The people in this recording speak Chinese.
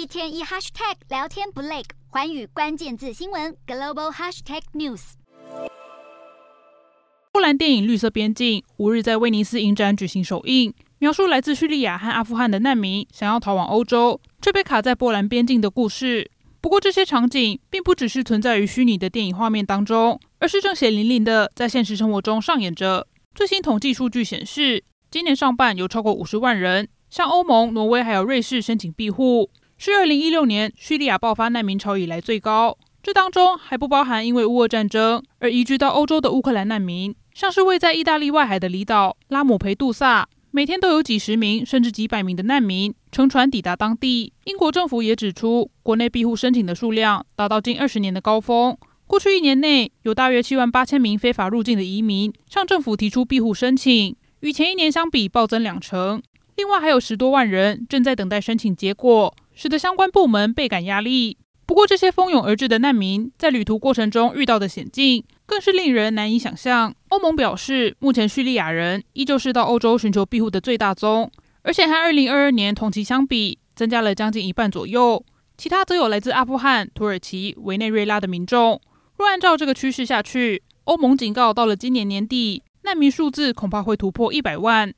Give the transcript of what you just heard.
一天一 hashtag 聊天不累，寰宇关键字新闻 global hashtag news。波兰电影《绿色边境》五日在威尼斯影展举行首映，描述来自叙利亚和阿富汗的难民想要逃往欧洲，却被卡在波兰边境的故事。不过，这些场景并不只是存在于虚拟的电影画面当中，而是正血淋淋的在现实生活中上演着。最新统计数据显示，今年上半有超过五十万人向欧盟、挪威还有瑞士申请庇护，是二零一六年叙利亚爆发难民潮以来最高。这当中还不包含因为乌俄战争而移居到欧洲的乌克兰难民，像是位在意大利外海的离岛拉姆培杜萨，每天都有几十名甚至几百名的难民乘船抵达当地。英国政府也指出，国内庇护申请的数量达到近二十年的高峰。过去一年内，有大约七万八千名非法入境的移民向政府提出庇护申请，与前一年相比暴增两成。另外，还有十多万人正在等待申请结果，使得相关部门倍感压力。不过，这些蜂拥而至的难民在旅途过程中遇到的险境，更是令人难以想象。欧盟表示，目前叙利亚人依旧是到欧洲寻求庇护的最大宗，而且和2022年同期相比，增加了将近一半左右。其他则有来自阿富汗、土耳其、委内瑞拉的民众。若按照这个趋势下去，欧盟警告，到了今年年底，难民数字恐怕会突破一百万。